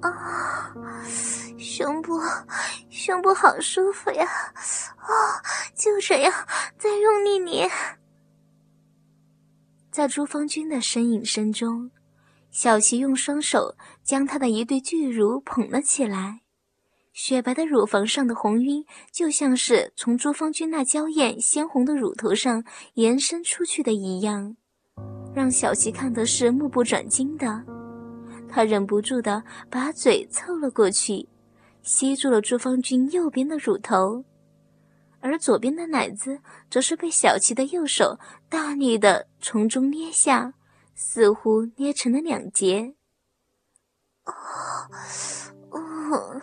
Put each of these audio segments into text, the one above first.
啊，胸部，胸部好舒服呀！啊，就这样，再用力捏。在朱芳君的呻吟声中，小琪用双手将她的一对巨乳捧了起来，雪白的乳房上的红晕就像是从朱芳君那娇艳鲜红的乳头上延伸出去的一样，让小琪看的是目不转睛的。他忍不住的把嘴凑了过去，吸住了朱芳君右边的乳头。而左边的奶子则是被小七的右手大力的从中捏下，似乎捏成了两截。哦，哦，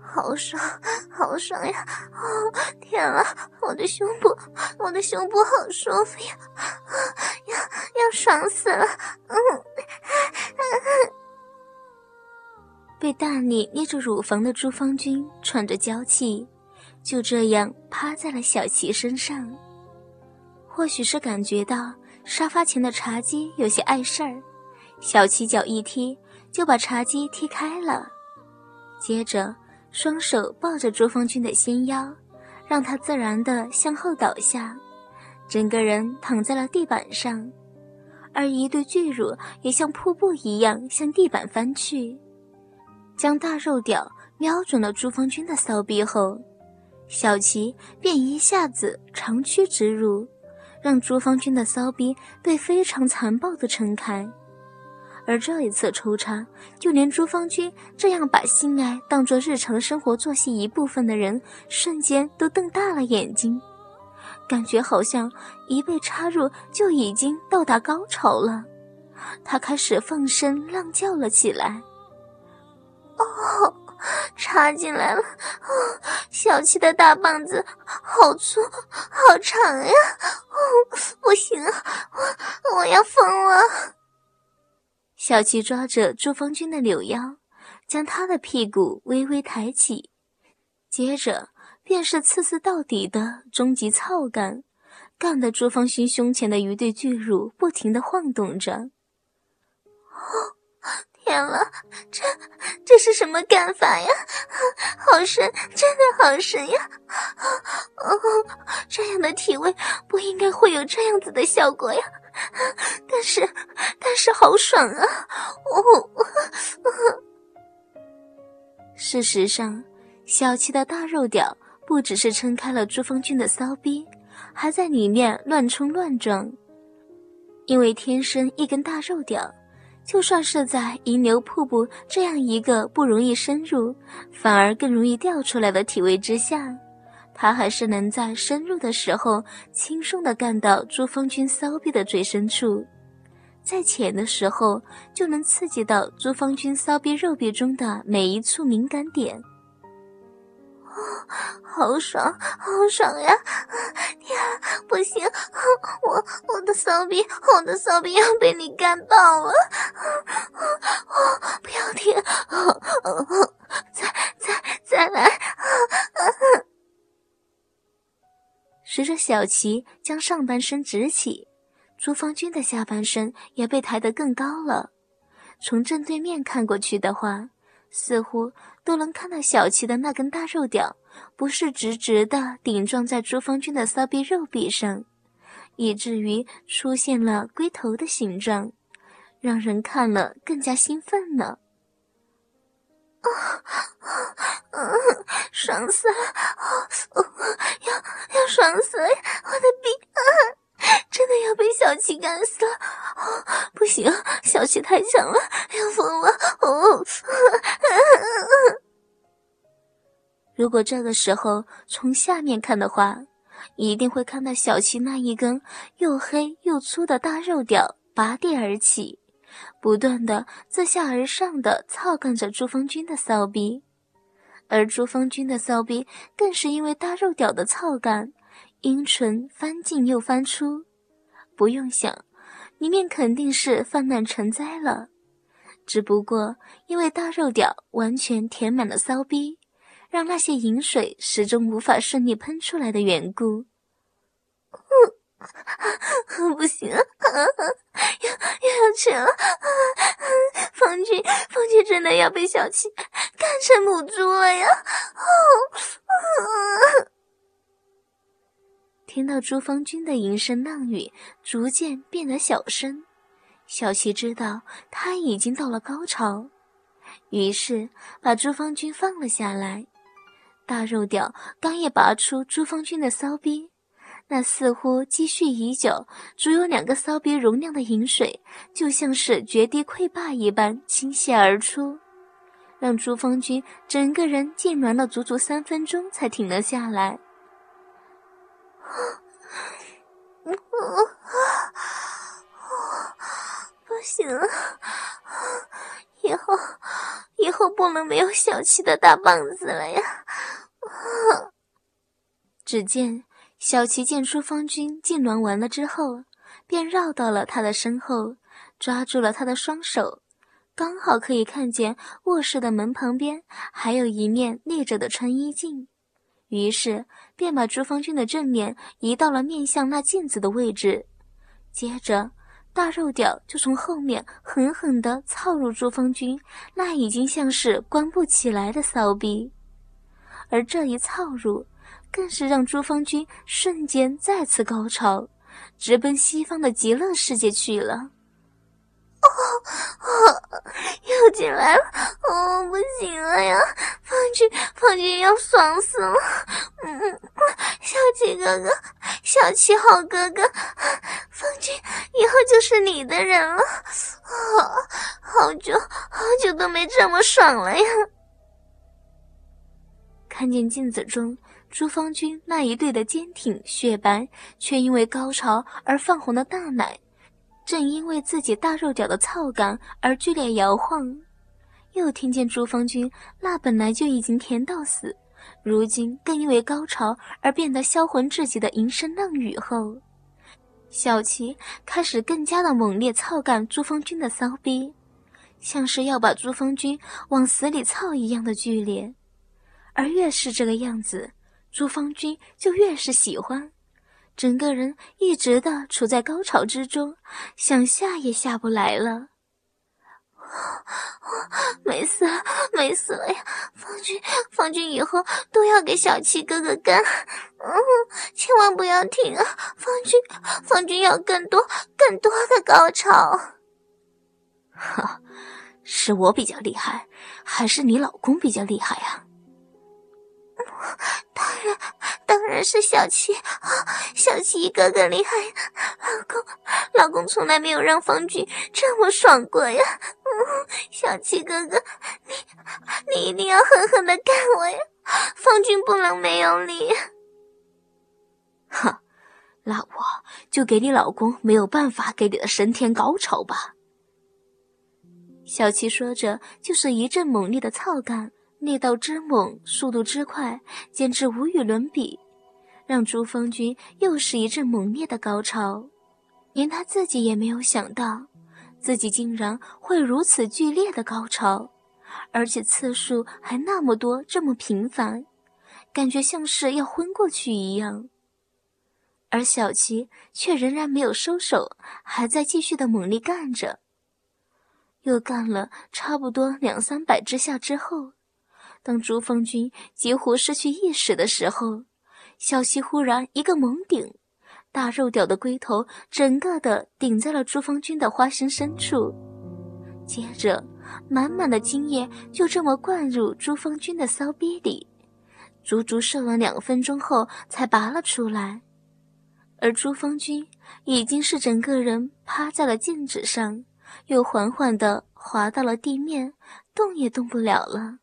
好爽，好爽呀！哦，天啊，我的胸部，我的胸部好舒服呀！要要爽死了！嗯，被大力捏着乳房的朱芳君喘着娇气。就这样趴在了小琪身上，或许是感觉到沙发前的茶几有些碍事儿，小琪脚一踢就把茶几踢开了，接着双手抱着朱芳君的纤腰，让她自然的向后倒下，整个人躺在了地板上，而一对巨乳也像瀑布一样向地板翻去，将大肉屌瞄准了朱芳君的骚逼后。小琪便一下子长驱直入，让朱芳君的骚逼被非常残暴的撑开。而这一次抽插，就连朱芳君这样把性爱当作日常生活作息一部分的人，瞬间都瞪大了眼睛，感觉好像一被插入就已经到达高潮了。他开始放声浪叫了起来：“哦！”插进来了，哦，小七的大棒子好粗好长呀！哦，不行啊，我我要疯了！小七抓着朱芳君的柳腰，将他的屁股微微抬起，接着便是刺刺到底的终极操干，干得朱芳君胸前的一对巨乳不停的晃动着。哦。天了，这这是什么干法呀？好深，真的好深呀！哦，这样的体位不应该会有这样子的效果呀。但是，但是好爽啊！哦，事实上，小七的大肉屌不只是撑开了朱峰君的骚逼，还在里面乱冲乱撞。因为天生一根大肉屌。就算是在银牛瀑布这样一个不容易深入，反而更容易掉出来的体位之下，他还是能在深入的时候轻松的干到朱峰君骚逼的最深处，在浅的时候就能刺激到朱峰君骚逼肉壁中的每一处敏感点。哦好爽，好爽呀！不行，我我的骚逼，我的骚逼要被你干爆了！不要停，再再再来！随着小琪将上半身直起，朱芳君的下半身也被抬得更高了。从正对面看过去的话，似乎都能看到小琪的那根大肉屌。不是直直的顶撞在朱芳君的骚逼肉壁上，以至于出现了龟头的形状，让人看了更加兴奋呢。啊啊！爽死了！要要爽死了！我的逼啊，真的要被小七干死了！哦，不行，小七太强了，要疯了！哦。如果这个时候从下面看的话，一定会看到小七那一根又黑又粗的大肉屌拔地而起，不断的自下而上的操干着朱峰君的骚逼，而朱峰君的骚逼更是因为大肉屌的操干，阴唇翻进又翻出，不用想，里面肯定是泛滥成灾了，只不过因为大肉屌完全填满了骚逼。让那些饮水始终无法顺利喷出来的缘故。不行，又又要成了！方君，方君真的要被小七干成母猪了呀！听到朱方君的吟声浪语逐渐变得小声，小七知道他已经到了高潮，于是把朱方君放了下来。大肉屌刚一拔出朱方君的骚逼。那似乎积蓄已久、足有两个骚逼容量的饮水，就像是决堤溃坝一般倾泻而出，让朱方君整个人痉挛了足足三分钟才停了下来。不行了，以后以后不能没有小七的大棒子了呀！只见。小琪见出方君痉挛完了之后，便绕到了他的身后，抓住了他的双手，刚好可以看见卧室的门旁边还有一面立着的穿衣镜，于是便把朱方君的正面移到了面向那镜子的位置，接着大肉屌就从后面狠狠地操入朱方君那已经像是关不起来的骚逼，而这一操入。更是让朱方君瞬间再次高潮，直奔西方的极乐世界去了。哦，又进来了！哦，不行了呀，方君，方君要爽死了！嗯嗯，小七哥哥，小七好哥哥，方君以后就是你的人了。啊，好久好久都没这么爽了呀！看见镜子中。朱方君那一对的坚挺雪白，却因为高潮而泛红的大奶，正因为自己大肉屌的操感而剧烈摇晃。又听见朱方君那本来就已经甜到死，如今更因为高潮而变得销魂至极的吟声浪语后，小琪开始更加的猛烈操干朱方君的骚逼，像是要把朱方君往死里操一样的剧烈。而越是这个样子。朱方君就越是喜欢，整个人一直的处在高潮之中，想下也下不来了。没死了，没死了呀！方君，方君以后都要给小七哥哥干，嗯，千万不要停啊！方君，方君要更多、更多的高潮。哈，是我比较厉害，还是你老公比较厉害呀？当然，当然是小七，小七哥哥厉害，老公，老公从来没有让方君这么爽过呀！嗯，小七哥哥，你你一定要狠狠的干我呀！方君不能没有你。哼，那我就给你老公没有办法给你的升天高潮吧。小七说着，就是一阵猛烈的操干。力道之猛，速度之快，简直无与伦比，让朱方君又是一阵猛烈的高潮。连他自己也没有想到，自己竟然会如此剧烈的高潮，而且次数还那么多，这么频繁，感觉像是要昏过去一样。而小琪却仍然没有收手，还在继续的猛力干着。又干了差不多两三百之下之后。当朱方君几乎失去意识的时候，小溪忽然一个猛顶，大肉屌的龟头整个的顶在了朱方君的花心深处，接着满满的精液就这么灌入朱方君的骚逼里，足足射了两分钟后才拔了出来，而朱方君已经是整个人趴在了镜子上，又缓缓的滑到了地面，动也动不了了。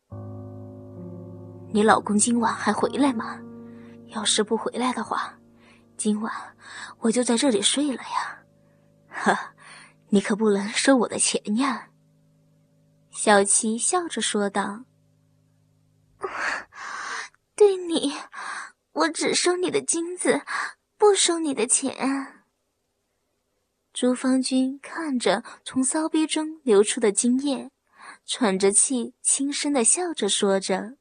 你老公今晚还回来吗？要是不回来的话，今晚我就在这里睡了呀！哈，你可不能收我的钱呀！小琪笑着说道：“ 对你，我只收你的金子，不收你的钱。”朱芳君看着从骚逼中流出的精液，喘着气，轻声的笑着说着。